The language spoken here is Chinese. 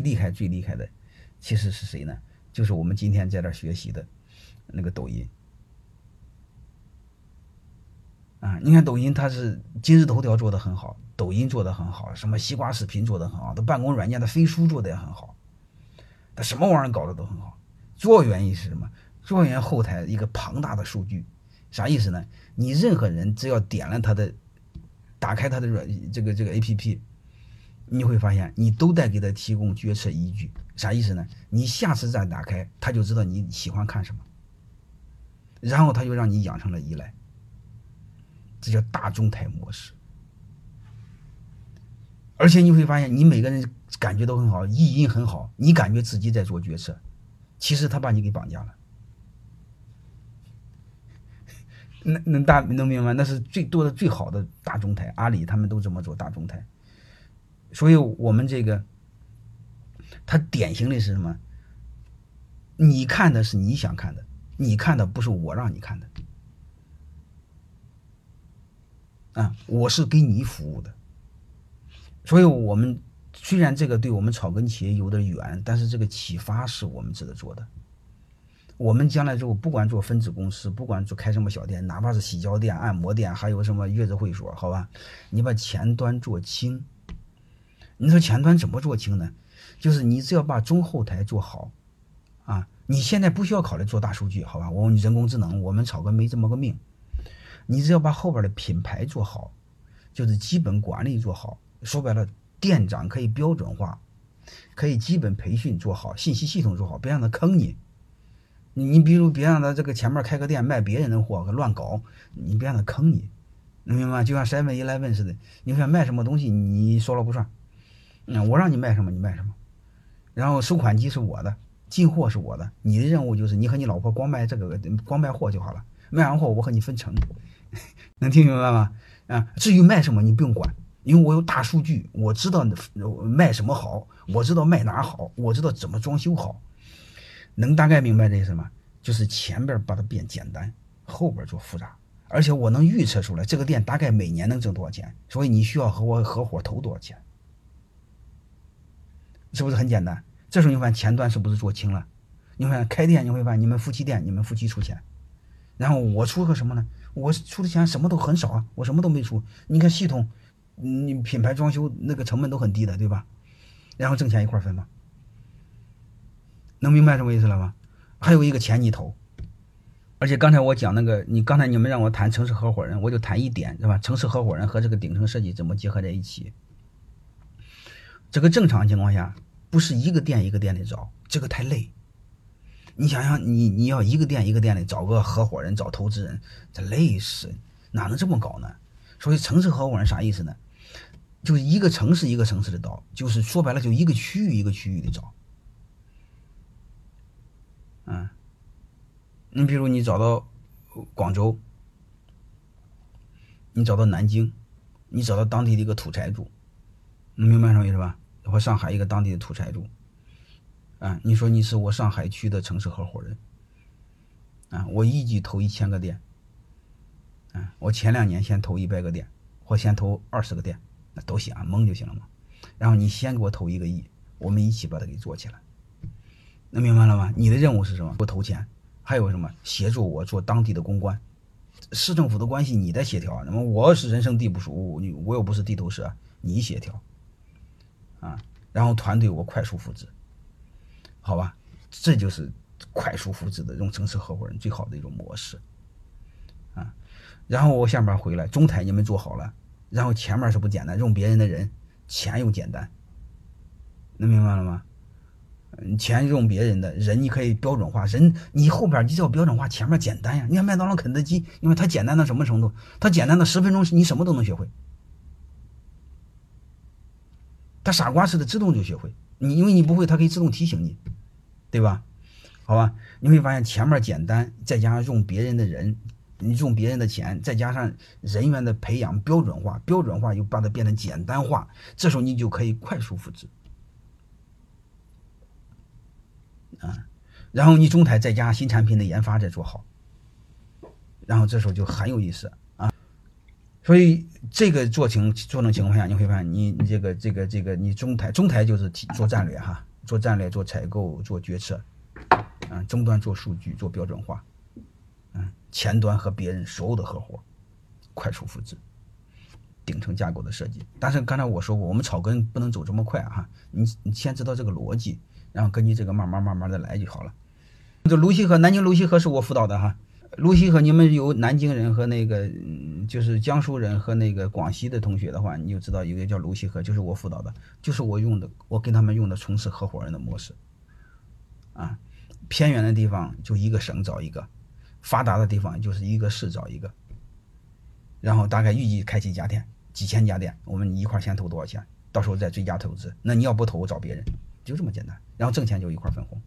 厉害最厉害的，其实是谁呢？就是我们今天在这学习的那个抖音。啊，你看抖音，它是今日头条做的很好，抖音做的很好，什么西瓜视频做的很好，它办公软件的飞书做的也很好，它什么玩意儿搞的都很好。主要原因是什么？主要原因后台一个庞大的数据，啥意思呢？你任何人只要点了它的，打开它的软这个这个 A P P，你会发现你都在给他提供决策依据。啥意思呢？你下次再打开，他就知道你喜欢看什么，然后他就让你养成了依赖。这叫大中台模式，而且你会发现，你每个人感觉都很好，意淫很好，你感觉自己在做决策，其实他把你给绑架了。能能大能明白？那是最多的最好的大中台，阿里他们都这么做大中台。所以我们这个，它典型的是什么？你看的是你想看的，你看的不是我让你看的。啊，我是给你服务的，所以我们虽然这个对我们草根企业有点远，但是这个启发是我们值得做的。我们将来之后，不管做分子公司，不管做开什么小店，哪怕是洗脚店、按摩店，还有什么月子会所，好吧，你把前端做轻。你说前端怎么做轻呢？就是你只要把中后台做好，啊，你现在不需要考虑做大数据，好吧？我们人工智能，我们草根没这么个命。你只要把后边的品牌做好，就是基本管理做好。说白了，店长可以标准化，可以基本培训做好，信息系统做好，别让他坑你。你比如别让他这个前面开个店卖别人的货乱搞，你别让他坑你，能明白吗？就像 seven eleven 似的，你想卖什么东西，你说了不算。嗯，我让你卖什么你卖什么，然后收款机是我的，进货是我的，你的任务就是你和你老婆光卖这个光卖货就好了，卖完货我和你分成。能听明白吗？啊，至于卖什么你不用管，因为我有大数据，我知道卖什么好，我知道卖哪好，我知道怎么装修好，能大概明白这意思吗？就是前边把它变简单，后边做复杂，而且我能预测出来这个店大概每年能挣多少钱，所以你需要和我合伙投多少钱，是不是很简单？这时候你发现前端是不是做轻了？你发现开店你会发现你们夫妻店你们夫妻出钱，然后我出个什么呢？我出的钱什么都很少啊，我什么都没出。你看系统，你品牌装修那个成本都很低的，对吧？然后挣钱一块分嘛，能明白什么意思了吗？还有一个钱你投，而且刚才我讲那个，你刚才你们让我谈城市合伙人，我就谈一点，是吧？城市合伙人和这个顶层设计怎么结合在一起？这个正常情况下不是一个店一个店的找，这个太累。你想想，你你要一个店一个店的找个合伙人，找投资人，这累死，哪能这么搞呢？所以城市合伙人啥意思呢？就是一个城市一个城市的找，就是说白了，就一个区域一个区域的找。嗯，你比如你找到广州，你找到南京，你找到当地的一个土财主，能明白什么意思吧？我上海一个当地的土财主。啊，你说你是我上海区的城市合伙人，啊，我一举投一千个店，啊，我前两年先投一百个店，或先投二十个店，那都行啊，蒙就行了嘛。然后你先给我投一个亿，我们一起把它给做起来，能明白了吗？你的任务是什么？我投钱，还有什么？协助我做当地的公关，市政府的关系你在协调，那么我是人生地不熟，你我又不是地头蛇，你协调，啊，然后团队我快速复制。好吧，这就是快速复制的这种城市合伙人最好的一种模式啊。然后我下面回来，中台你们做好了，然后前面是不简单，用别人的人，钱又简单，能明白了吗？钱用别人的人，你可以标准化，人你后边你只要标准化，前面简单呀。你看麦当劳、肯德基，因为它简单到什么程度？它简单到十分钟你什么都能学会，傻瓜似的自动就学会。你因为你不会，它可以自动提醒你，对吧？好吧，你会发现前面简单，再加上用别人的人，你用别人的钱，再加上人员的培养标准化，标准化又把它变得简单化，这时候你就可以快速复制啊。然后你中台再加新产品的研发再做好，然后这时候就很有意思。所以这个做情做成情况下，你会发现你你这个这个这个你中台中台就是做战略哈，做战略、做采购、做决策，嗯，终端做数据、做标准化，嗯，前端和别人所有的合伙，快速复制，顶层架构的设计。但是刚才我说过，我们草根不能走这么快啊！你你先知道这个逻辑，然后根据这个慢慢慢慢的来就好了。这卢溪河，南京卢溪河是我辅导的哈。卢溪河，你们有南京人和那个，就是江苏人和那个广西的同学的话，你就知道有一个叫卢溪河，就是我辅导的，就是我用的，我跟他们用的从事合伙人的模式。啊，偏远的地方就一个省找一个，发达的地方就是一个市找一个，然后大概预计开几家店，几千家店，我们一块先投多少钱，到时候再追加投资。那你要不投，我找别人，就这么简单，然后挣钱就一块分红。